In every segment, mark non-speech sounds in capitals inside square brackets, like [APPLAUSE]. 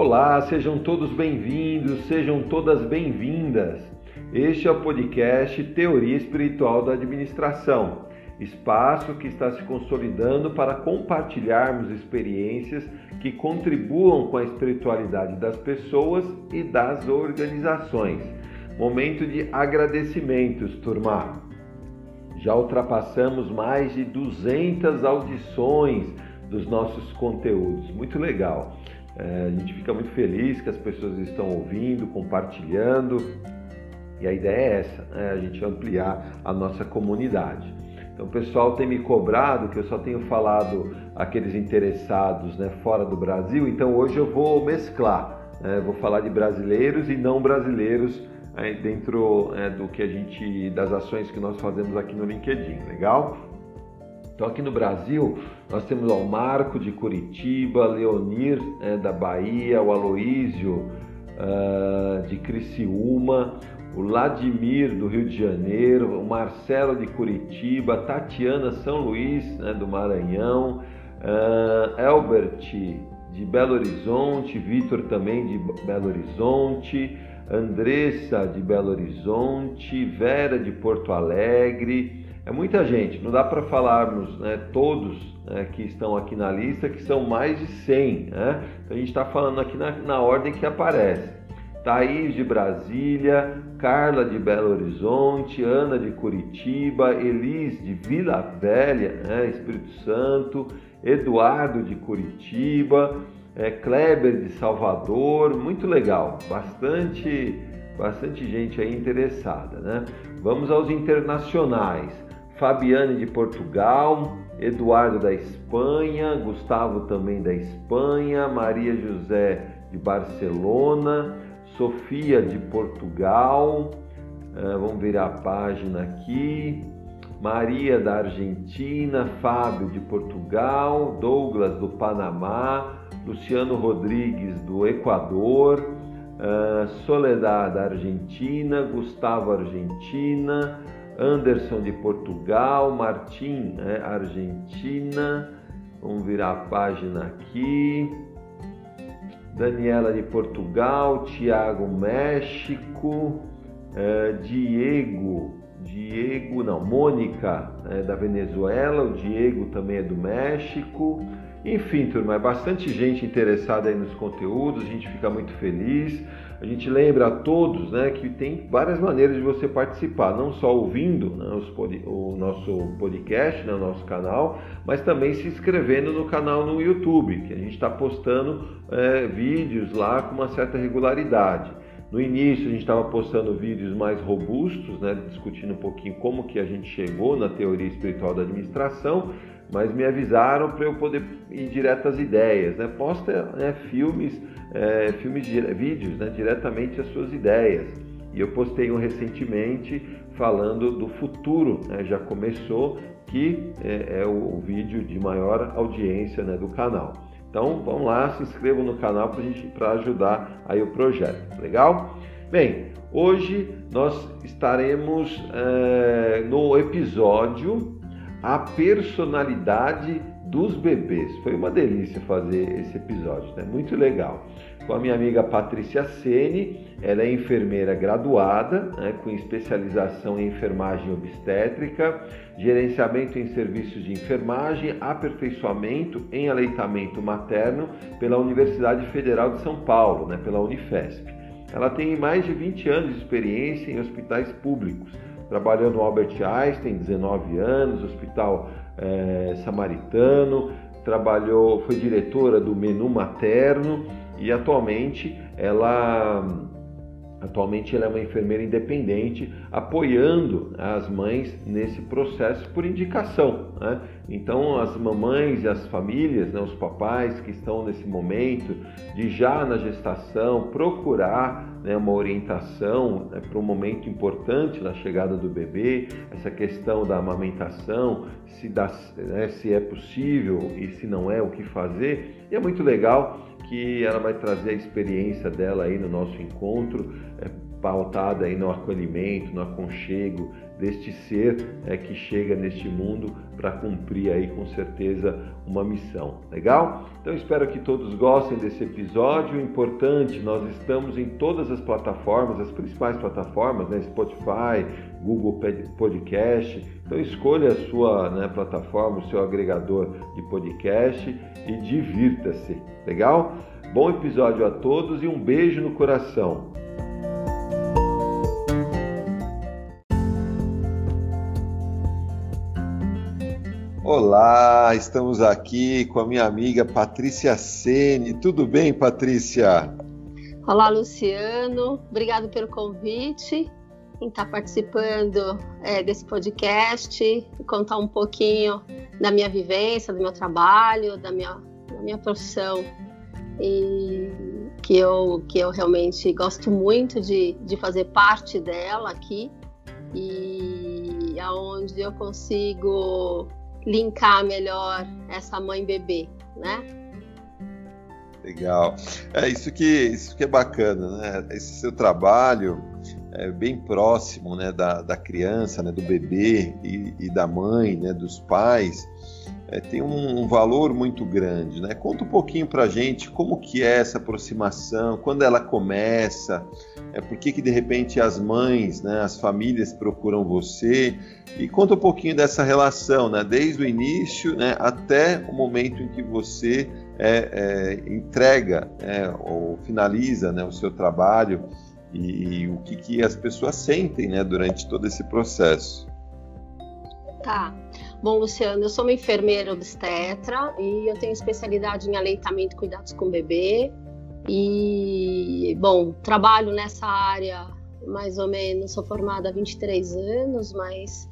Olá, sejam todos bem-vindos, sejam todas bem-vindas. Este é o podcast Teoria Espiritual da Administração, espaço que está se consolidando para compartilharmos experiências que contribuam com a espiritualidade das pessoas e das organizações. Momento de agradecimentos, turma. Já ultrapassamos mais de 200 audições dos nossos conteúdos. Muito legal. É, a gente fica muito feliz que as pessoas estão ouvindo, compartilhando. E a ideia é essa, né? a gente ampliar a nossa comunidade. Então o pessoal tem me cobrado que eu só tenho falado aqueles interessados né, fora do Brasil, então hoje eu vou mesclar, né? vou falar de brasileiros e não brasileiros é, dentro é, do que a gente, das ações que nós fazemos aqui no LinkedIn, legal? Então aqui no Brasil nós temos ó, o Marco de Curitiba, Leonir é, da Bahia, o Aloísio uh, de Criciúma, o Ladimir do Rio de Janeiro, o Marcelo de Curitiba, Tatiana São Luís né, do Maranhão, uh, Elbert de Belo Horizonte, Vitor também de Belo Horizonte, Andressa de Belo Horizonte, Vera de Porto Alegre, é muita gente, não dá para falarmos né, todos né, que estão aqui na lista, que são mais de 100. Né? Então a gente está falando aqui na, na, ordem que aparece. Thaís de Brasília, Carla de Belo Horizonte, Ana de Curitiba, Elis de Vila Velha, né, Espírito Santo, Eduardo de Curitiba, é, Kleber de Salvador, muito legal, bastante, bastante gente aí interessada, né? Vamos aos internacionais. Fabiane de Portugal, Eduardo da Espanha, Gustavo também da Espanha, Maria José de Barcelona, Sofia de Portugal, uh, vamos virar a página aqui, Maria da Argentina, Fábio de Portugal, Douglas do Panamá, Luciano Rodrigues do Equador, uh, Soledad da Argentina, Gustavo Argentina, Anderson de Portugal, Martim, né, Argentina. Vamos virar a página aqui. Daniela de Portugal, Tiago, México, é, Diego, Diego, não, Mônica é, da Venezuela, o Diego também é do México. Enfim, turma, é bastante gente interessada aí nos conteúdos, a gente fica muito feliz. A gente lembra a todos né, que tem várias maneiras de você participar, não só ouvindo né, o nosso podcast, né, nosso canal, mas também se inscrevendo no canal no YouTube, que a gente está postando é, vídeos lá com uma certa regularidade. No início a gente estava postando vídeos mais robustos, né, discutindo um pouquinho como que a gente chegou na teoria espiritual da administração, mas me avisaram para eu poder ir direto às ideias. Né? Posta né, filmes é, filmes, vídeos né, diretamente as suas ideias. E eu postei um recentemente falando do futuro, né, já começou, que é, é o, vídeo de maior audiência né, do canal. Então vamos lá, se inscrevam no canal para ajudar aí o projeto, legal? Bem, hoje nós estaremos é, no episódio A Personalidade dos bebês. Foi uma delícia fazer esse episódio, né? muito legal. Com a minha amiga Patrícia Sene, ela é enfermeira graduada, né, com especialização em enfermagem obstétrica, gerenciamento em serviços de enfermagem, aperfeiçoamento em aleitamento materno pela Universidade Federal de São Paulo, né, pela Unifesp. Ela tem mais de 20 anos de experiência em hospitais públicos, trabalhou no Albert Einstein, 19 anos, Hospital é, Samaritano, trabalhou, foi diretora do Menu Materno e atualmente ela Atualmente ela é uma enfermeira independente, apoiando as mães nesse processo por indicação. Né? Então as mamães e as famílias, né, os papais que estão nesse momento de já na gestação procurar né, uma orientação né, para um momento importante na chegada do bebê, essa questão da amamentação, se, dá, né, se é possível e se não é, o que fazer. E é muito legal que ela vai trazer a experiência dela aí no nosso encontro, é, pautada aí no acolhimento, no aconchego deste ser é, que chega neste mundo para cumprir aí com certeza uma missão. Legal? Então espero que todos gostem desse episódio. Importante, nós estamos em todas as plataformas, as principais plataformas, né? Spotify, Google Podcast. Então escolha a sua né, plataforma, o seu agregador de podcast e divirta-se. Legal? Bom episódio a todos e um beijo no coração. Olá, estamos aqui com a minha amiga Patrícia Sene. Tudo bem, Patrícia? Olá, Luciano. Obrigado pelo convite em estar participando é, desse podcast e contar um pouquinho da minha vivência, do meu trabalho, da minha, da minha profissão e que eu, que eu realmente gosto muito de, de fazer parte dela aqui e aonde eu consigo linkar melhor essa mãe bebê, né? Legal. É isso que isso que é bacana, né? Esse seu trabalho é bem próximo, né, da, da criança, né, do bebê e, e da mãe, né, dos pais é, tem um, um, valor muito grande, né? Conta um pouquinho para a gente como que é essa aproximação, quando ela começa, é por que que de repente as mães, né, as famílias procuram você e conta um pouquinho dessa relação, né, desde o início, né, até o momento em que você é, é, entrega é, ou finaliza, né, o seu trabalho e, o que que as pessoas sentem, né, durante todo esse processo. Tá. Bom, Luciano, eu sou uma enfermeira obstetra e eu tenho especialidade em aleitamento e cuidados com bebê. E, bom, trabalho nessa área mais ou menos, sou formada há 23 anos, mas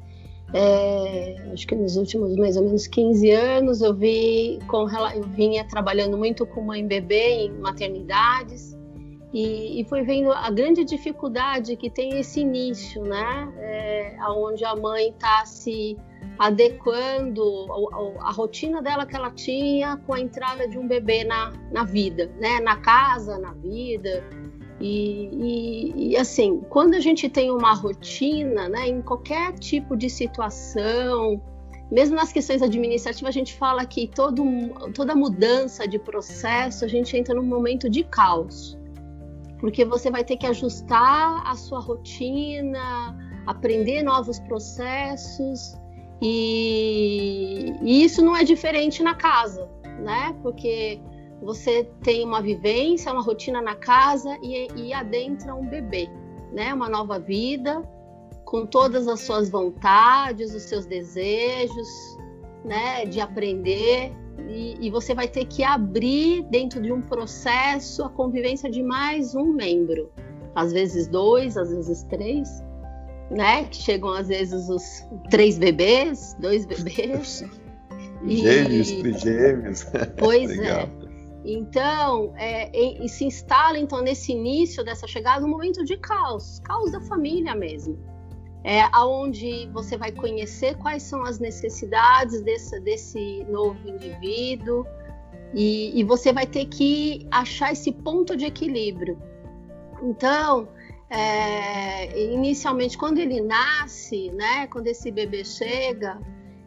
é, acho que nos últimos mais ou menos 15 anos eu vi com eu vinha trabalhando muito com mãe bebê em maternidades e, e fui vendo a grande dificuldade que tem esse início, né? É, onde a mãe está se adequando a, a, rotina dela que ela tinha com a entrada de um bebê na, na vida, né? Na casa, na vida. E, e, e, assim, quando a gente tem uma rotina, né, em qualquer tipo de situação, mesmo nas questões administrativas, a gente fala que todo, toda mudança de processo, a gente entra num momento de caos. Porque você vai ter que ajustar a sua rotina, aprender novos processos, e, e isso não é diferente na casa, né? Porque você tem uma vivência, uma rotina na casa e, e adentra um bebê, né? Uma nova vida com todas as suas vontades, os seus desejos, né? De aprender e, e, você vai ter que abrir dentro de um processo a convivência de mais um membro, às vezes dois, às vezes três, né? Que chegam às vezes os três bebês, dois bebês. [LAUGHS] Gêmeos, e... trigêmeos. [LAUGHS] Pois é. Então, é, e, e, se instala então nesse início dessa chegada um momento de caos, caos da família mesmo, é aonde você vai conhecer quais são as necessidades desse, desse novo indivíduo e, e você vai ter que achar esse ponto de equilíbrio. Então, é, inicialmente, quando ele nasce, né, quando esse bebê chega,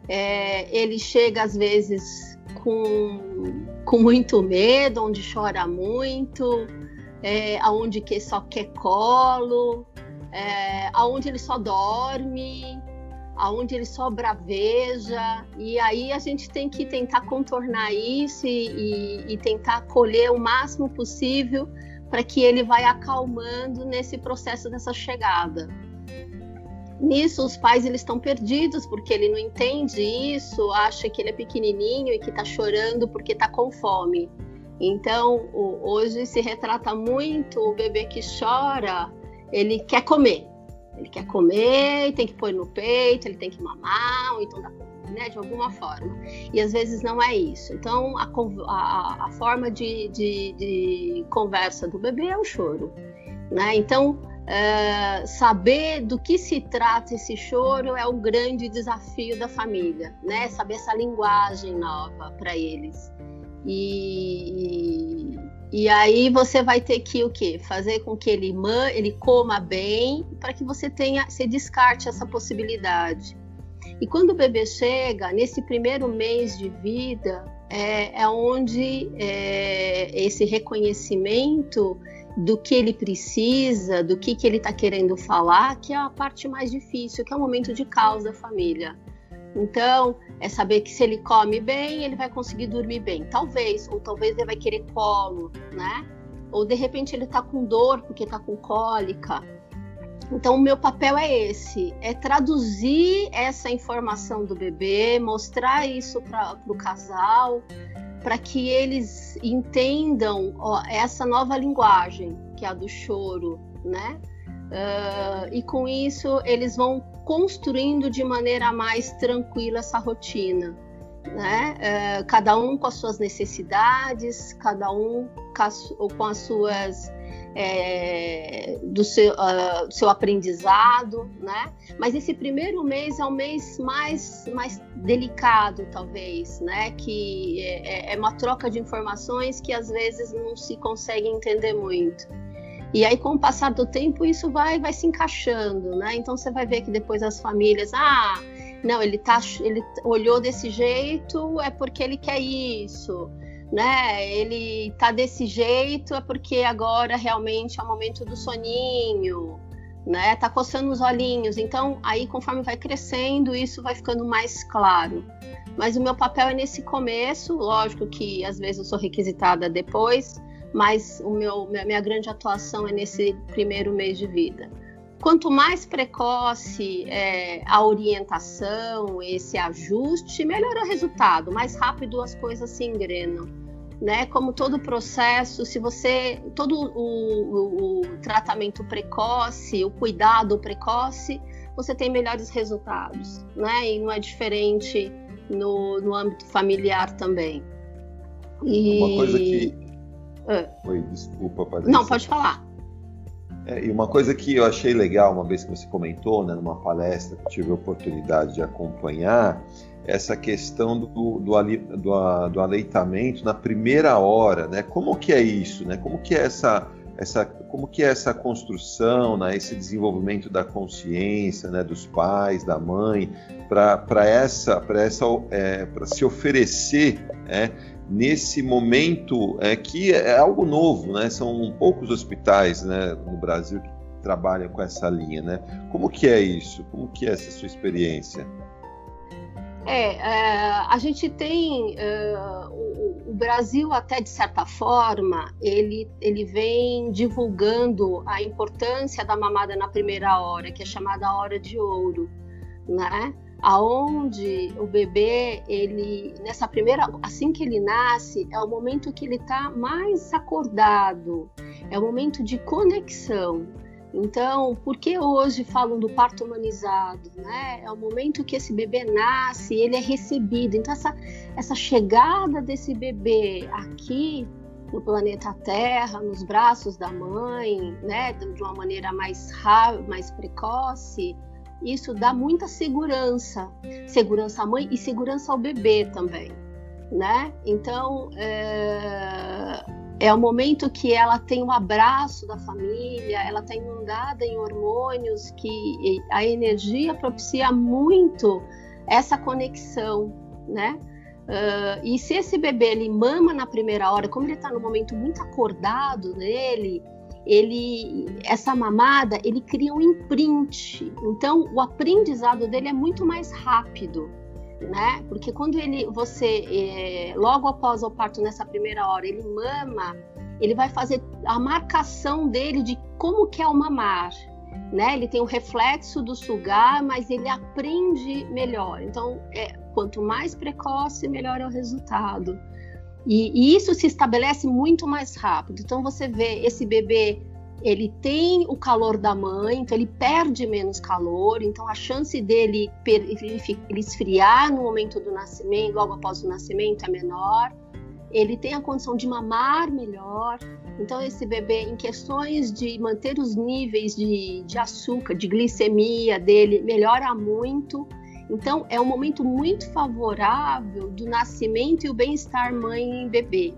é, ele chega às vezes com, com muito medo, onde chora muito, é, aonde que só quer colo, é, aonde ele só dorme, aonde ele só braveja, e aí a gente tem que tentar contornar isso e, e, e tentar acolher o máximo possível para que ele vai acalmando nesse processo dessa chegada. Nisso, os pais eles estão perdidos porque ele não entende isso, acha que ele é pequenininho e que está chorando porque está com fome. Então, hoje se retrata muito o bebê que chora, ele quer comer. Ele quer comer, tem que pôr no peito, ele tem que mamar, ou então dá né, de alguma forma. E às vezes não é isso. Então, a, a, a forma de, de, de, conversa do bebê é o choro. Né? Então, é, saber do que se trata esse choro é o grande desafio da família, né? Saber essa linguagem nova para eles. E, E aí você vai ter que o quê? Fazer com que ele, ele coma bem para que você tenha, se descarte essa possibilidade. E quando o bebê chega, nesse primeiro mês de vida, é, é onde é, esse reconhecimento do que ele precisa, do que, que ele está querendo falar, que é a parte mais difícil, que é o momento de caos da família. Então, é saber que se ele come bem, ele vai conseguir dormir bem. Talvez, ou talvez ele vai querer colo, né? Ou de repente ele tá com dor porque tá com cólica. Então, o meu papel é esse: é traduzir essa informação do bebê, mostrar isso para o casal, para que eles entendam ó, essa nova linguagem, que é a do choro, né? Uh, e com isso eles vão construindo de maneira mais tranquila essa rotina, né? Uh, cada um com as suas necessidades, cada um com as, suas é, do seu, uh, seu, aprendizado, né? Mas esse primeiro mês é o mês mais, mais delicado, talvez, né? Que é, é uma troca de informações que às vezes não se consegue entender muito. E aí, com o passar do tempo, isso vai, vai se encaixando, né? Então você vai ver que depois as famílias, ah, não, ele tá, ele olhou desse jeito, é porque ele quer isso, né? Ele tá desse jeito, é porque agora realmente é o momento do soninho, né? Tá coçando os olhinhos. Então, aí conforme vai crescendo, isso vai ficando mais claro. Mas o meu papel é nesse começo, lógico que às vezes eu sou requisitada depois, mas o meu, minha grande atuação é nesse primeiro mês de vida. Quanto mais precoce é, a orientação, esse ajuste, melhor é o resultado, mais rápido as coisas se engrenam. Né? Como todo processo, se você todo o, o, o tratamento precoce, o cuidado precoce, você tem melhores resultados, né? E não é diferente no, no âmbito familiar também. E... Uma coisa que é. Oi, desculpa, Patrícia. Não, pode falar. É, e uma coisa que eu achei legal, uma vez que você comentou, né, numa palestra que tive a oportunidade de acompanhar, essa questão do, do, do, do aleitamento na primeira hora, né? Como que é isso, né? Como que é essa, essa, como que é essa construção, né? esse desenvolvimento da consciência, né? Dos pais, da mãe, para essa, para essa, é, para se oferecer, é, nesse momento é, que é algo novo, né? São poucos hospitais né, no Brasil que trabalham com essa linha, né? Como que é isso? Como que é essa sua experiência? É, é a gente tem uh, o, o, Brasil até de certa forma ele, ele vem divulgando a importância da mamada na primeira hora, que é chamada hora de ouro, né? Aonde o bebê ele nessa primeira assim que ele nasce é o momento que ele está mais acordado. É o momento de conexão. Então por que hoje falam do parto humanizado né? É o momento que esse bebê nasce ele é recebido. Então essa essa chegada desse bebê aqui no planeta Terra nos braços da mãe né? De uma maneira mais mais precoce isso dá muita segurança, segurança à mãe e segurança ao bebê também, né? Então é, é o momento que ela tem um abraço da família, ela está inundada em hormônios que a energia propicia muito essa conexão, né? Uh, e se esse bebê ele mama na primeira hora, como ele está no momento muito acordado nele, ele essa mamada ele cria um imprint. Então o aprendizado dele é muito mais rápido né? Porque quando ele você é, logo após o parto nessa primeira hora ele mama ele vai fazer a marcação dele de como que é o mamar né? Ele tem o reflexo do sugar mas ele aprende melhor. Então é, quanto mais precoce melhor é o resultado e, e, isso se estabelece muito mais rápido. Então você vê esse bebê, ele tem o calor da mãe, então ele perde menos calor, então a chance dele ele esfriar no momento do nascimento, logo após o nascimento, é menor. Ele tem a condição de mamar melhor. Então, esse bebê, em questões de manter os níveis de, de açúcar, de glicemia dele, melhora muito então, é um momento muito favorável do nascimento e o bem-estar mãe e bebê.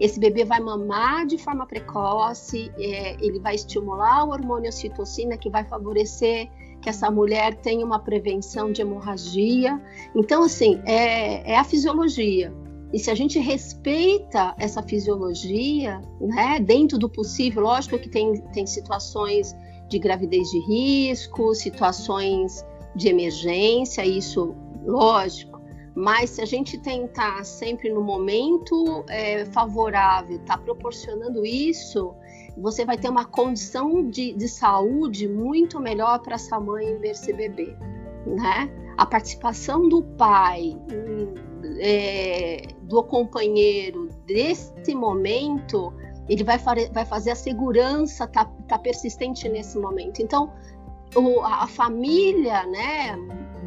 esse bebê vai mamar de forma precoce, é, ele vai estimular o hormônio ocitocina, que vai favorecer que essa mulher tenha uma prevenção de hemorragia. Então, assim, é, é a fisiologia. E se a gente respeita essa fisiologia, né, dentro do possível, lógico que tem, tem situações de gravidez de risco, situações de emergência, isso lógico, mas se a gente tentar sempre no momento é, favorável, tá proporcionando isso, você vai ter uma condição de, de saúde muito melhor para essa mãe ver esse bebê, né? A participação do pai, é, do companheiro desse momento, ele vai, vai fazer a segurança tá, tá persistente nesse momento. Então, o, a família, né,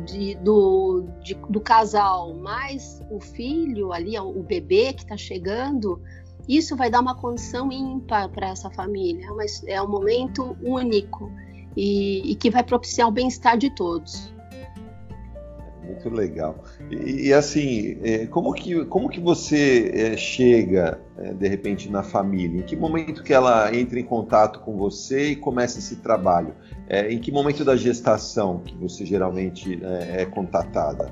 de, do, de, do casal mais o filho ali, o bebê que está chegando, isso vai dar uma condição ímpar para essa família. Mas é um momento único e, e que vai propiciar o bem-estar de todos. Muito legal. E, e, assim, é, como que, como que você é, chega, é, de repente, na família? Em que momento que ela entra em contato com você e começa esse trabalho? em que momento da gestação que você geralmente é, contatada?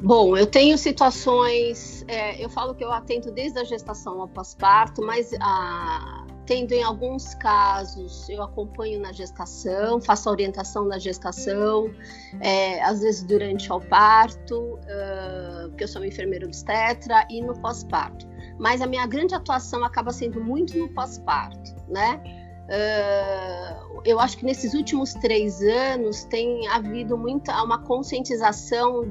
Bom, eu tenho situações, é, eu falo que eu atendo desde a gestação ao pós-parto, mas a, tendo em alguns casos, eu acompanho na gestação, faço a orientação na gestação, é, às vezes durante o parto, uh, porque eu sou uma enfermeira obstetra, e no pós-parto. Mas a minha grande atuação acaba sendo muito no pós-parto, né? Uh, eu acho que nesses últimos três anos tem havido muita uma conscientização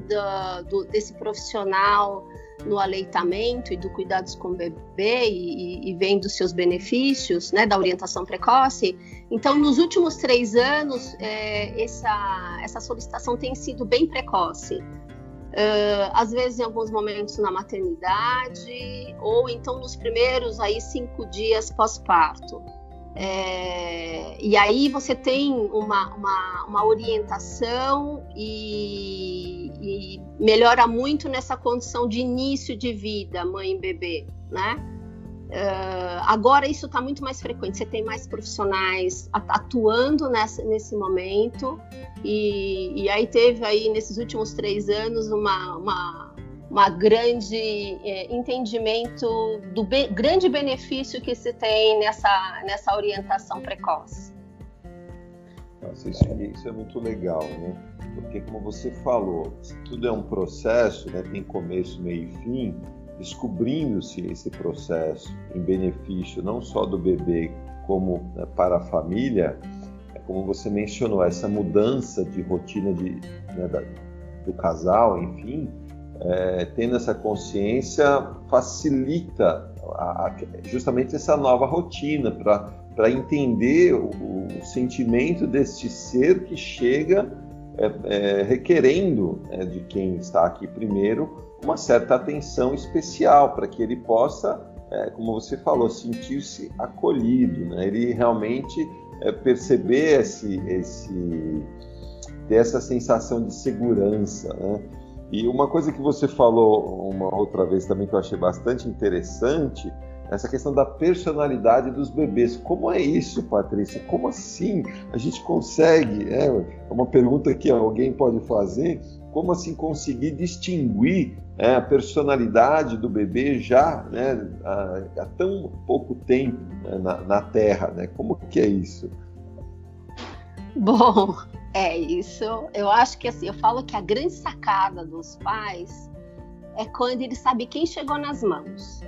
do, desse profissional no aleitamento e do cuidados com o bebê e, e vendo seus benefícios, né, da orientação precoce. Então, nos últimos três anos, é, essa, essa solicitação tem sido bem precoce. Uh, às vezes em alguns momentos na maternidade ou então nos primeiros aí cinco dias pós-parto. É, e aí você tem uma, uma, uma orientação e, e, melhora muito nessa condição de início de vida, mãe e bebê, né? Uh, agora isso está muito mais frequente, você tem mais profissionais atuando nessa, nesse momento e, e, aí teve aí nesses últimos três anos uma, uma uma grande é, entendimento do be grande benefício que se tem nessa, nessa orientação precoce. Nossa, isso, isso, é muito legal, né? Porque como você falou, tudo é um processo, né? tem começo, meio e fim, descobrindo-se esse processo em benefício não só do bebê como né, para a família, é como você mencionou, essa mudança de rotina de, né, da, do casal, enfim, é, tendo essa consciência, facilita a, a, justamente essa nova rotina para entender o, o, sentimento deste ser que chega é, é, requerendo né, de quem está aqui primeiro uma certa atenção especial para que ele possa, é, como você falou, sentir-se acolhido, né? ele realmente é, perceber esse, esse, ter essa sensação de segurança. Né? E uma coisa que você falou uma outra vez também que eu achei bastante interessante, essa questão da personalidade dos bebês. Como é isso, Patrícia? Como assim a gente consegue? É, é uma pergunta que alguém pode fazer. Como assim conseguir distinguir é, a personalidade do bebê já né, há, há tão pouco tempo né, na, na Terra? Né? Como que é isso? [LAUGHS] Bom, é isso. Eu acho que assim, eu falo que a grande sacada dos pais é quando ele sabe quem chegou nas mãos.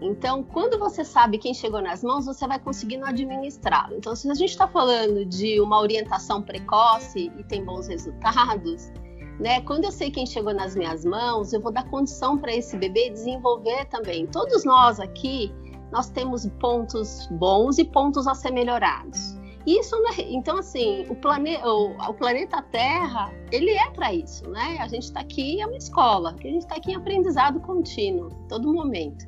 Então, quando você sabe quem chegou nas mãos, você vai conseguindo administrá-lo. Então, se a gente está falando de uma orientação precoce e tem bons resultados, né? Quando eu sei quem chegou nas minhas mãos, eu vou dar condição para esse bebê desenvolver também. Todos nós aqui, nós temos pontos bons e pontos a ser melhorados. Isso, né? então assim, o, plane... o, o planeta Terra, ele é para isso, né? A gente está aqui é uma escola, a gente está aqui em aprendizado contínuo, todo momento.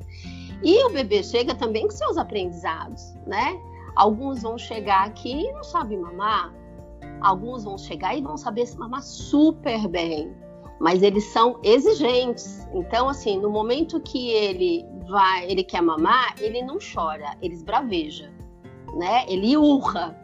E o bebê chega também com seus aprendizados, né? Alguns vão chegar aqui e não sabem mamar, alguns vão chegar e vão saber se mamar super bem. mas eles são exigentes. Então, assim, no momento que ele vai, ele quer mamar, ele não chora, ele esbraveja, né? Ele urra.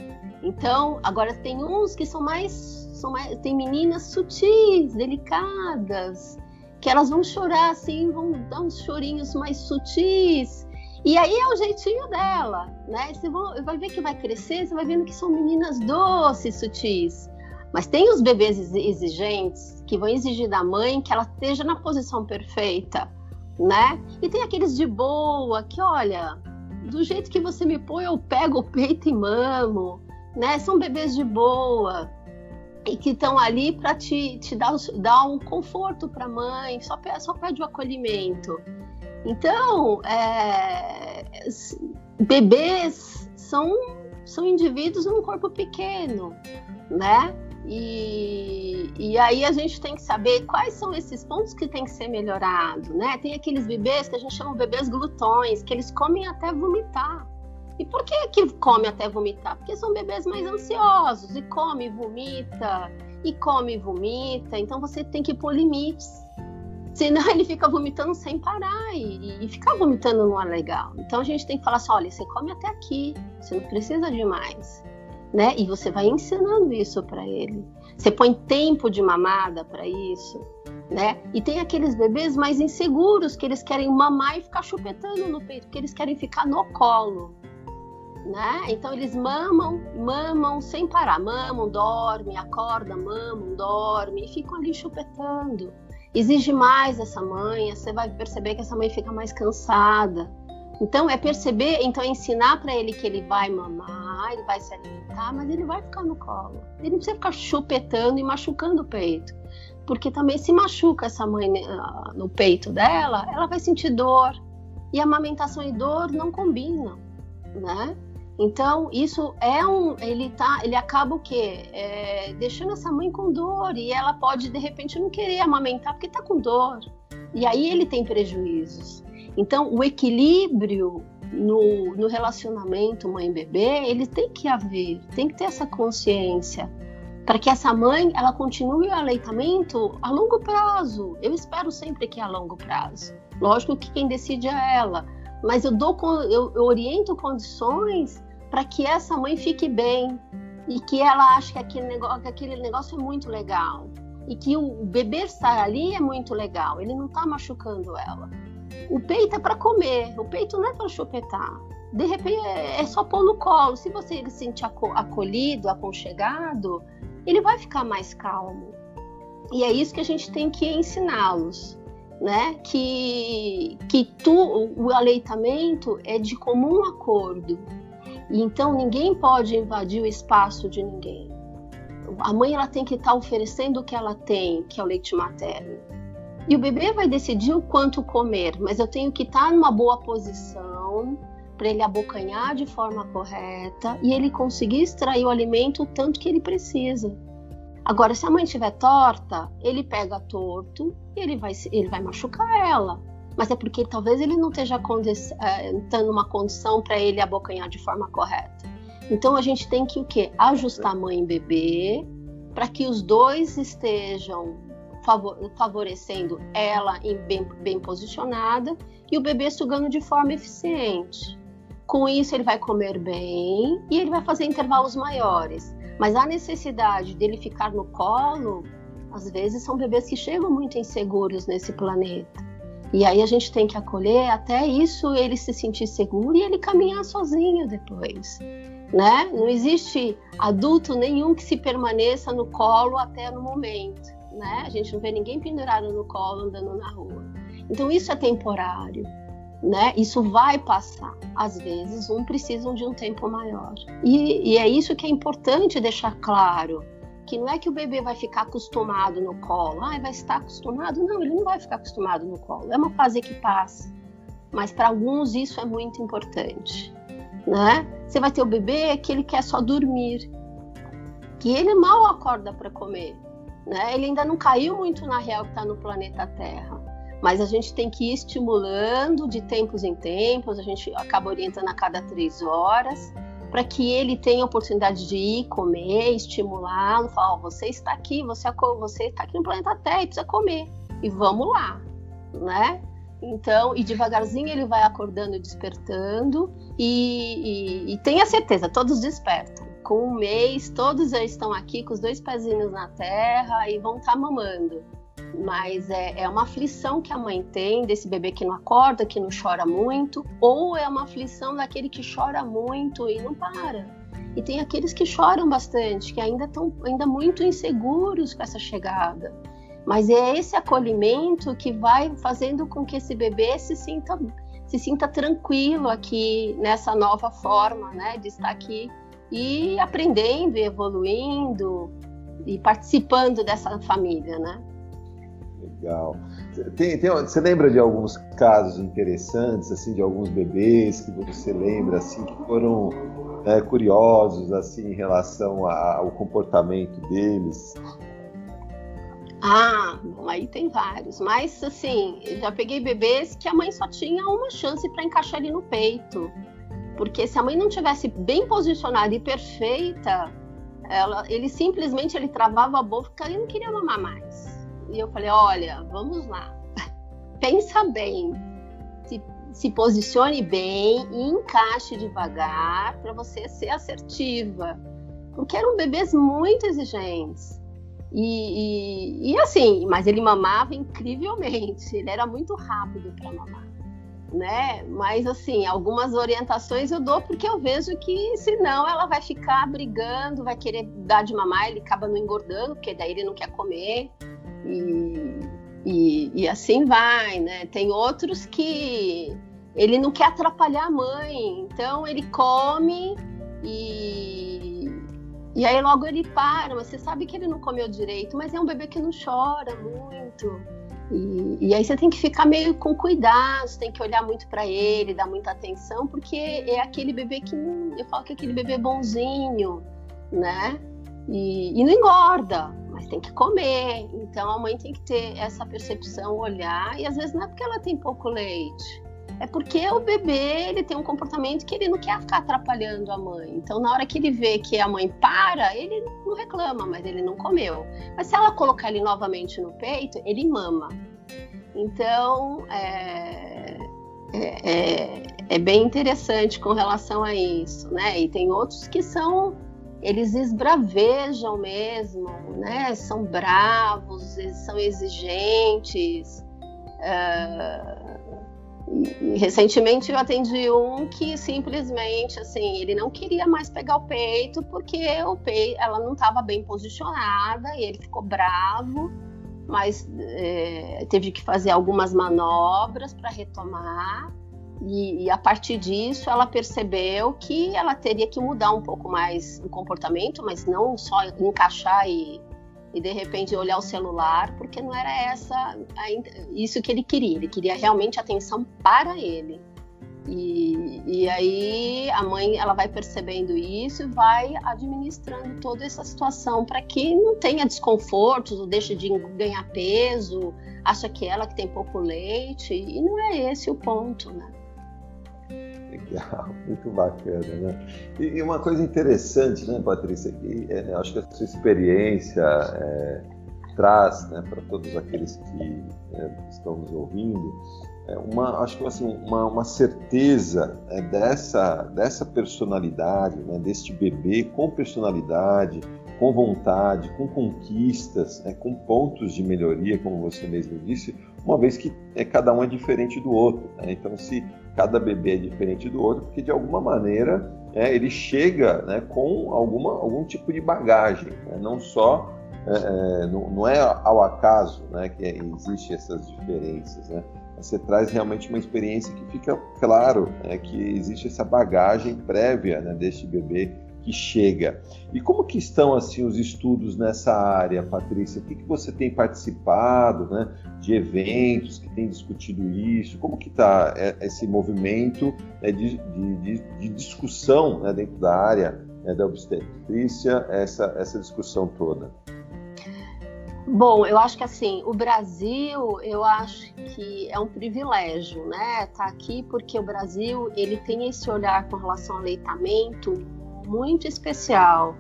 Então, agora tem uns que são mais, são mais, tem meninas sutis, delicadas, que elas vão chorar assim, vão dar uns chorinhos mais sutis. E aí é o jeitinho dela, né? Você vai ver que vai crescer, você vai vendo que são meninas doces, sutis. Mas tem os bebês exigentes que vão exigir da mãe que ela esteja na posição perfeita, né? E tem aqueles de boa que, olha, do jeito que você me põe, eu pego o peito e mamo, né? São bebês de boa e que estão ali para te, te dar, dar um conforto para a mãe, só, só pede o acolhimento. Então, é, bebês são, são indivíduos num corpo pequeno, né? E, e aí a gente tem que saber quais são esses pontos que tem que ser melhorado, né? Tem aqueles bebês que a gente chama bebês glutões, que eles comem até vomitar. E por que que come até vomitar? Porque são bebês mais ansiosos e come vomita, e come vomita. Então você tem que pôr limites. Senão [LAUGHS] ele fica vomitando sem parar e, e ficar vomitando não é legal. Então a gente tem que falar assim: olha, você come até aqui, você não precisa de mais né? E você vai ensinando isso para ele. Você põe tempo de mamada para isso, né? E tem aqueles bebês mais inseguros que eles querem mamar e ficar chupetando no peito, que eles querem ficar no colo, né? Então eles mamam, mamam sem parar, mamam, dormem, acordam, mamam, dormem e ficam ali chupetando. Exige mais essa mãe, você vai perceber que essa mãe fica mais cansada. Então é perceber, então é ensinar para ele que ele vai mamar, ele vai se alimentar, mas ele vai ficar no colo. Ele não precisa ficar chupetando e machucando o peito, porque também se machuca essa mãe né, no peito dela, ela vai sentir dor e amamentação e dor não combinam, né? Então isso é um, ele tá, ele acaba o quê? É, deixando essa mãe com dor e ela pode de repente não querer amamentar porque está com dor e aí ele tem prejuízos. Então, o equilíbrio no, no relacionamento mãe-bebê, ele tem que haver, tem que ter essa consciência para que essa mãe ela continue o aleitamento a longo prazo. Eu espero sempre que é a longo prazo. Lógico que quem decide é ela, mas eu dou eu, eu oriento condições para que essa mãe fique bem e que ela ache que aquele negócio, que aquele negócio é muito legal e que o bebê estar ali é muito legal. Ele não está machucando ela. O peito é para comer, o peito não é para chupetar. De repente é, é só pôr no colo. Se você se sentir acolhido, aconchegado, ele vai ficar mais calmo. E é isso que a gente tem que ensiná-los, né? Que, que tu, o aleitamento é de comum acordo. E então ninguém pode invadir o espaço de ninguém. A mãe ela tem que estar tá oferecendo o que ela tem, que é o leite materno. E o bebê vai decidir o quanto comer, mas eu tenho que estar numa boa posição para ele abocanhar de forma correta e ele conseguir extrair o alimento o tanto que ele precisa. Agora, se a mãe estiver torta, ele pega torto e ele vai, ele vai machucar ela. Mas é porque talvez ele não esteja é, numa condição para ele abocanhar de forma correta. Então a gente tem que o quê? Ajustar mãe e bebê para que os dois estejam favorecendo ela em bem, bem posicionada e o bebê sugando de forma eficiente. Com isso, ele vai comer bem e ele vai fazer intervalos maiores. Mas a necessidade dele ficar no colo, às vezes são bebês que chegam muito inseguros nesse planeta. E aí a gente tem que acolher até isso ele se sentir seguro e ele caminhar sozinho depois. Né? Não existe adulto nenhum que se permaneça no colo até no momento né? A gente não vê ninguém pendurado no colo andando na rua. Então isso é temporário, né? Isso vai passar. Às vezes um precisam de um tempo maior. E, e é isso que é importante deixar claro. Que não é que o bebê vai ficar acostumado no colo. Ah, vai estar acostumado? Não, ele não vai ficar acostumado no colo. É uma fase que passa. Mas para alguns isso é muito importante. Né? Você vai ter o bebê que ele quer só dormir, que ele mal acorda para comer. Né? Ele ainda não caiu muito na real que está no planeta Terra. Mas a gente tem que ir estimulando de tempos em tempos, a gente acaba orientando a cada três horas, para que ele tenha a oportunidade de ir comer, estimulá-lo, falar, oh, você está aqui, você, está aqui no planeta Terra e precisa comer. E vamos lá, né? Então, e devagarzinho ele vai acordando e despertando, e, e, e tenha certeza, todos despertam. Com um mês, todos eles estão aqui com os dois pezinhos na terra e vão estar tá mamando. Mas é, é uma aflição que a mãe tem desse bebê que não acorda, que não chora muito, ou é uma aflição daquele que chora muito e não para. E tem aqueles que choram bastante, que ainda estão ainda muito inseguros com essa chegada. Mas é esse acolhimento que vai fazendo com que esse bebê se sinta, se sinta tranquilo aqui nessa nova forma, né, de estar aqui e aprendendo, e evoluindo e participando dessa família, né? Legal. Tem, tem, você lembra de alguns casos interessantes, assim, de alguns bebês que você lembra, assim, que foram é, curiosos, assim, em relação ao comportamento deles? Ah, bom, aí tem vários. Mas, assim, já peguei bebês que a mãe só tinha uma chance para encaixar ele no peito. Porque se a mãe não tivesse bem posicionada e perfeita, ela, ele simplesmente ele travava a boca e não queria mamar mais. E eu falei, olha, vamos lá. [LAUGHS] Pensa bem. Se, se posicione bem e encaixe devagar para você ser assertiva. Porque eram bebês muito exigentes. E, e, e, assim, mas ele mamava incrivelmente, ele era muito rápido para mamar, né? Mas assim, algumas orientações eu dou porque eu vejo que senão ela vai ficar brigando, vai querer dar de mamar, ele acaba não engordando, porque daí ele não quer comer. E, e, e assim vai, né? Tem outros que ele não quer atrapalhar a mãe, então ele come e e aí logo ele para, você sabe que ele não comeu direito, mas é um bebê que não chora muito. E, e aí você tem que ficar meio com cuidado, tem que olhar muito para ele, dar muita atenção, porque é aquele bebê que eu falo que é aquele bebê bonzinho, né? E, e não engorda, mas tem que comer. Então a mãe tem que ter essa percepção, olhar, e às vezes não é porque ela tem pouco leite, é porque o bebê ele tem um comportamento que ele não quer ficar atrapalhando a mãe. Então, na hora que ele vê que a mãe para, ele não reclama, mas ele não comeu. Mas se ela colocar ele novamente no peito, ele mama. Então, é, é, é, é bem interessante com relação a isso, né? E tem outros que são eles esbravejam mesmo, né? São bravos, eles são exigentes. Uh, e, recentemente eu atendi um que simplesmente assim ele não queria mais pegar o peito porque o peito, ela não estava bem posicionada e ele ficou bravo, mas é, teve que fazer algumas manobras para retomar. E, e, a partir disso ela percebeu que ela teria que mudar um pouco mais o comportamento, mas não só encaixar e e de repente olhar o celular, porque não era essa isso que ele queria. Ele queria realmente atenção para ele. E, e aí a mãe ela vai percebendo isso e vai administrando toda essa situação para que não tenha desconfortos ou deixe de ganhar peso, acha que ela que tem pouco leite e não é esse o ponto, né? Legal, [LAUGHS] muito bacana, né? E, e, uma coisa interessante, né, Patrícia, que é, acho que a sua experiência é, traz, né, para todos aqueles que é, estão nos ouvindo, é uma, acho que assim, uma, uma certeza né, dessa, dessa personalidade, né, deste bebê com personalidade, com vontade, com conquistas, né, com pontos de melhoria, como você mesmo disse, uma vez que é, cada um é diferente do outro. Né? Então, se cada bebê é diferente do outro, porque de alguma maneira é, ele chega né, com alguma, algum tipo de bagagem, né? não só é, é não, não, é ao acaso né, que existem essas diferenças. Né? Você traz realmente uma experiência que fica claro né, que existe essa bagagem prévia né, deste bebê que chega. E como que estão assim os estudos nessa área, Patrícia? O que, que você tem participado, né, de eventos que tem discutido isso? Como que está é, esse movimento né, de, de, de, discussão né, dentro da área né, da obstetrícia, essa, essa discussão toda? Bom, eu acho que assim, o Brasil, eu acho que é um privilégio, né? Tá aqui porque o Brasil, ele tem esse olhar com relação ao aleitamento muito especial.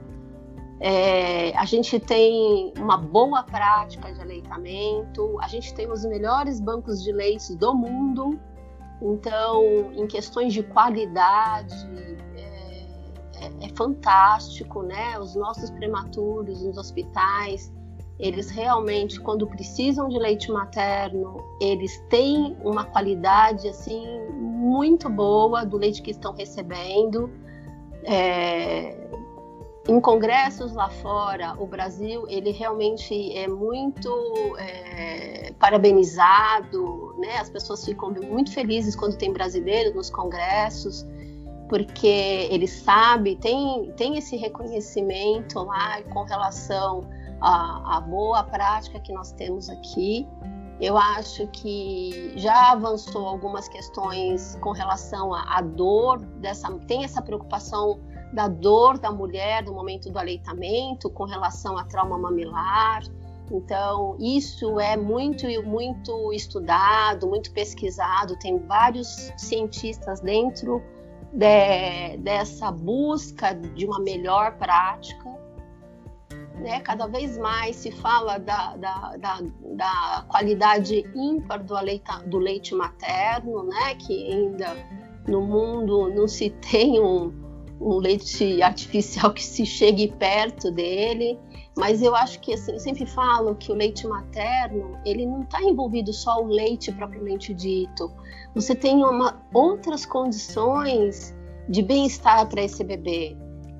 É, a gente tem uma boa prática de aleitamento, a gente tem os melhores bancos de leite do mundo, então, em questões de qualidade, é, é, é fantástico, né? Os nossos prematuros nos hospitais, eles realmente, quando precisam de leite materno, eles têm uma qualidade assim muito boa do leite que estão recebendo. É, em congressos lá fora, o Brasil ele realmente é muito é, parabenizado, né? As pessoas ficam muito felizes quando tem brasileiros nos congressos, porque eles sabem, tem, tem esse reconhecimento lá com relação à, à boa prática que nós temos aqui. Eu acho que já avançou algumas questões com relação à, à dor dessa, tem essa preocupação da dor da mulher no momento do aleitamento com relação a trauma mamilar. Então, isso é muito, muito estudado, muito pesquisado. Tem vários cientistas dentro de, dessa busca de uma melhor prática. Né? Cada vez mais se fala da, da, da, da qualidade ímpar do, aleita, do leite materno, né? que ainda no mundo não se tem um, um leite artificial que se chegue perto dele. Mas eu acho que assim, eu sempre falo que o leite materno, ele não está envolvido só o leite propriamente dito. Você tem uma, outras condições de bem-estar para esse bebê.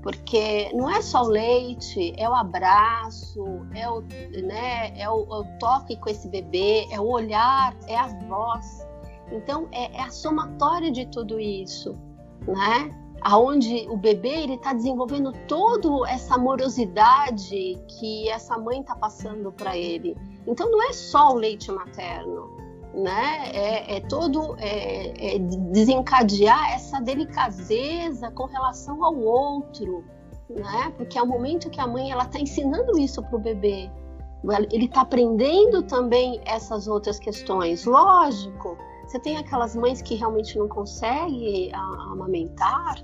Porque não é só o leite, é o abraço, é o, né, é o, é o toque com esse bebê, é o olhar, é a voz. Então, é, é a somatória de tudo isso, né? aonde o bebê ele está desenvolvendo toda essa amorosidade que essa mãe está passando para ele. Então não é só o leite materno, né? É, é todo é, é desencadear essa delicadeza com relação ao outro, né? Porque é o momento que a mãe ela está ensinando isso para o bebê. Ele está aprendendo também essas outras questões. Lógico, você tem aquelas mães que realmente não conseguem amamentar,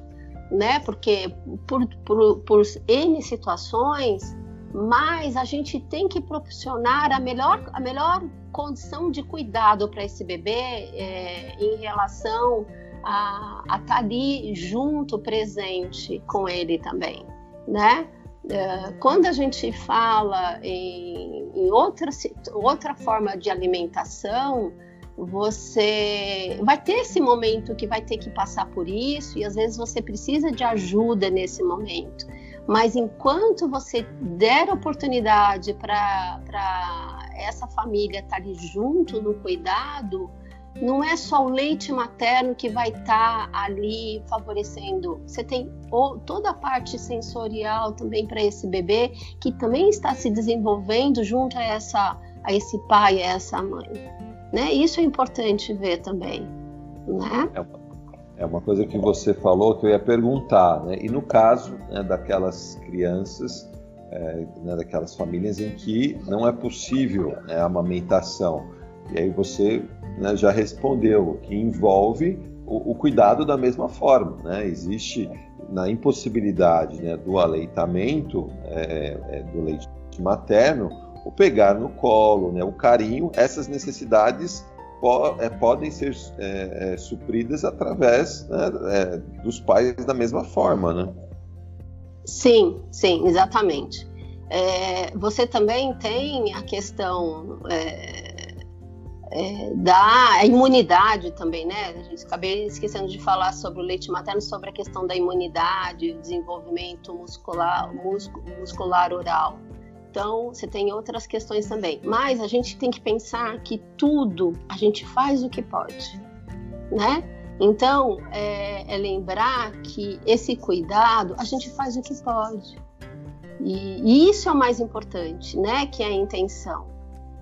né? Porque por, por, por N situações, mas a gente tem que proporcionar a melhor, a melhor condição de cuidado para esse bebê é, em relação a estar tá ali junto, presente com ele também, né? É, quando a gente fala em, em outra, outra forma de alimentação, você vai ter esse momento que vai ter que passar por isso e às vezes você precisa de ajuda nesse momento. Mas enquanto você der oportunidade para essa família estar ali junto no cuidado, não é só o leite materno que vai estar tá ali favorecendo. Você tem toda a parte sensorial também para esse bebê que também está se desenvolvendo junto a essa a esse pai, a essa mãe. Né? Isso é importante ver também. Né? É, uma, coisa que você falou que eu ia perguntar. Né? E no caso né, daquelas crianças, é, né, daquelas famílias em que não é possível né, a amamentação. E aí você né, já respondeu que envolve o, o, cuidado da mesma forma. Né? Existe na impossibilidade né, do aleitamento é, é, do leite materno o pegar no colo, né, o carinho, essas necessidades po é, podem ser é, é, supridas através né, é, dos pais da mesma forma, né? Sim, sim, exatamente. É, você também tem a questão é, da imunidade também, né? A gente acabei esquecendo de falar sobre o leite materno, sobre a questão da imunidade, desenvolvimento muscular, muscular oral. Então, você tem outras questões também. Mas a gente tem que pensar que tudo a gente faz o que pode, né? Então, é, é lembrar que esse cuidado a gente faz o que pode. E, e, isso é o mais importante, né? Que é a intenção.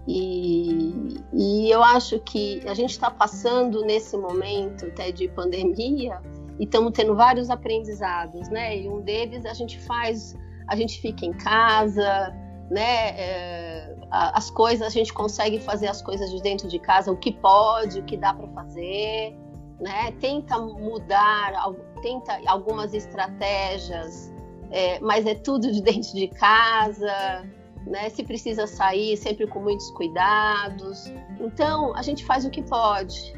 E, e eu acho que a gente está passando nesse momento até de pandemia e estamos tendo vários aprendizados, né? E um deles a gente faz, a gente fica em casa, né? É, as coisas, a gente consegue fazer as coisas de dentro de casa, o que pode, o que dá para fazer. né? Tenta mudar, tenta algumas estratégias, é, mas é tudo de dentro de casa, né? Se precisa sair, sempre com muitos cuidados. Então, a gente faz o que pode,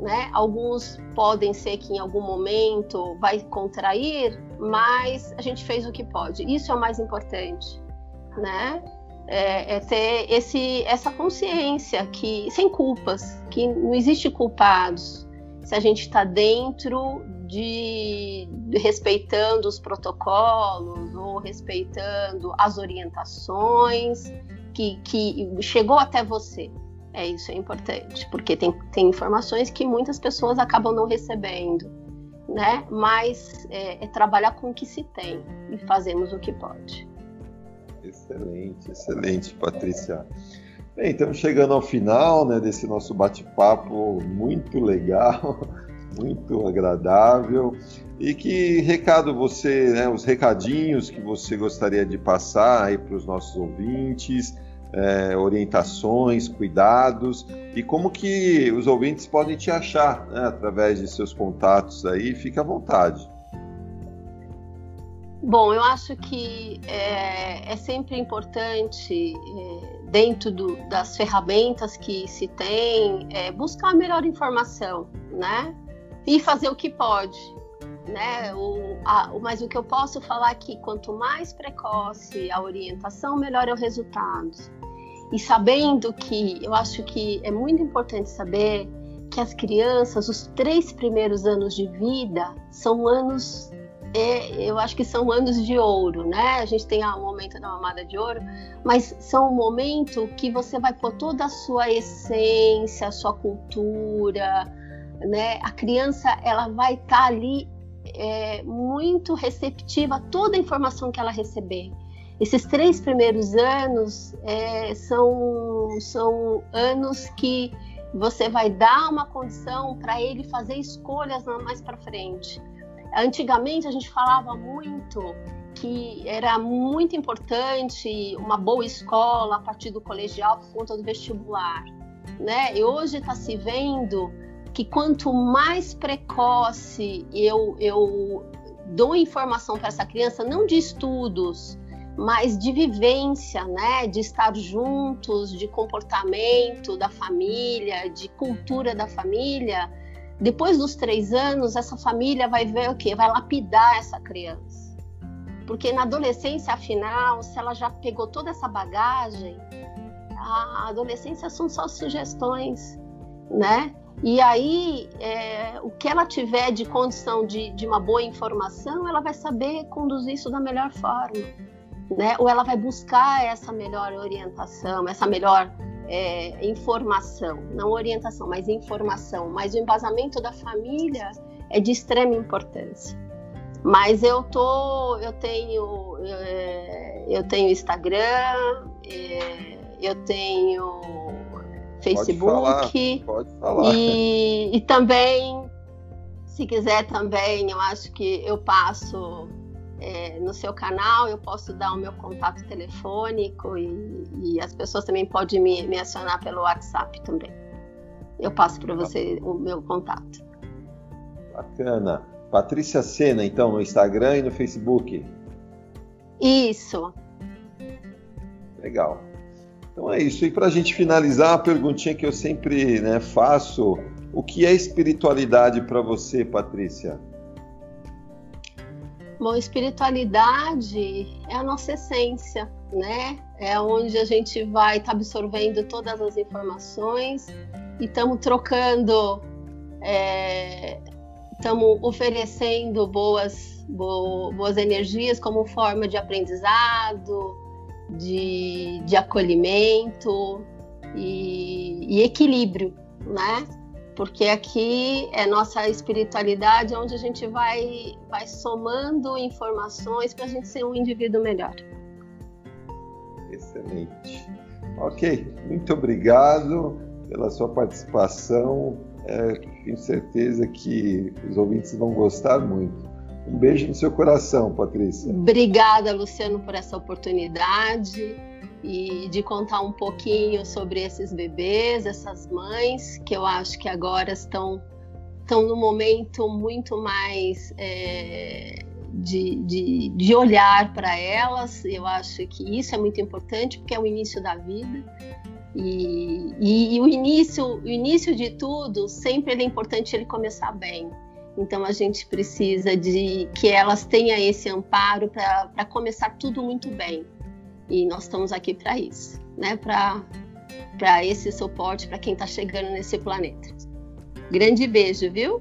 né? Alguns podem ser que em algum momento vai contrair, mas a gente fez o que pode. Isso é o mais importante, né? É, é ter esse, essa consciência que sem culpas, que não existe culpados. Se a gente está dentro de, de respeitando os protocolos ou respeitando as orientações que, que chegou até você. É isso, é importante, porque tem, tem informações que muitas pessoas acabam não recebendo, né? Mas é, é trabalhar com o que se tem e fazemos o que pode. Excelente, excelente, Patrícia. Bem, estamos chegando ao final né, desse nosso bate-papo muito legal, [LAUGHS] muito agradável. E que recado você, né, os recadinhos que você gostaria de passar aí para os nossos ouvintes, é, orientações, cuidados e como que os ouvintes podem te achar né, através de seus contatos aí, fique à vontade. Bom, eu acho que é, é sempre importante, é, dentro do, das ferramentas que se tem, é, buscar a melhor informação, né? E fazer o que pode, né? O, a, mas o que eu posso falar é que quanto mais precoce a orientação, melhor é o resultado. E sabendo que, eu acho que é muito importante saber que as crianças, os três primeiros anos de vida, são anos é, eu acho que são anos de ouro, né? A gente tem o momento da mamada de ouro, mas são um momento que você vai pôr toda a sua essência, a sua cultura, né? A criança ela vai estar tá ali é, muito receptiva a toda a informação que ela receber. Esses três primeiros anos é, são, são anos que você vai dar uma condição para ele fazer escolhas mais para frente. Antigamente a gente falava muito que era muito importante uma boa escola a partir do colegial por conta do vestibular, né? E hoje está se vendo que quanto mais precoce eu, eu dou informação para essa criança, não de estudos, mas de vivência, né? De estar juntos, de comportamento da família, de cultura da família, depois dos três anos, essa família vai ver o quê? Vai lapidar essa criança. Porque na adolescência, afinal, se ela já pegou toda essa bagagem, a adolescência são só sugestões, né? E aí, é, o que ela tiver de condição de, de uma boa informação, ela vai saber conduzir isso da melhor forma, né? Ou ela vai buscar essa melhor orientação, essa melhor é, informação, não orientação, mas informação. Mas o embasamento da família é de extrema importância. Mas eu tô, eu tenho, é, eu tenho Instagram, é, eu tenho Facebook, pode falar, pode falar. E, e também, se quiser também, eu acho que eu passo é, no seu canal, eu posso dar o meu contato telefônico e, e as pessoas também podem me, me acionar pelo WhatsApp também. Eu passo para você o meu contato. Bacana. Patrícia Sena, então, no Instagram e no Facebook. Isso. Legal. Então é isso. E para a gente finalizar, a perguntinha que eu sempre né, faço: o que é espiritualidade para você, Patrícia? Bom, espiritualidade é a nossa essência, né? É onde a gente vai estar tá absorvendo todas as informações e estamos trocando, estamos é, oferecendo boas, boas energias como forma de aprendizado, de, de acolhimento e, e equilíbrio, né? Porque aqui é nossa espiritualidade onde a gente vai, vai somando informações para a gente ser um indivíduo melhor. Excelente. Ok, muito obrigado pela sua participação. É, tenho certeza que os ouvintes vão gostar muito. Um beijo no seu coração, Patrícia. Obrigada, Luciano, por essa oportunidade e de contar um pouquinho sobre esses bebês, essas mães que eu acho que agora estão estão no momento muito mais é, de, de, de olhar para elas. Eu acho que isso é muito importante porque é o início da vida. E, e, e, o início, o início de tudo sempre é importante ele começar bem. Então a gente precisa de que elas tenham esse amparo para começar tudo muito bem. E nós estamos aqui para isso, né? Para esse suporte para quem está chegando nesse planeta. Grande beijo, viu?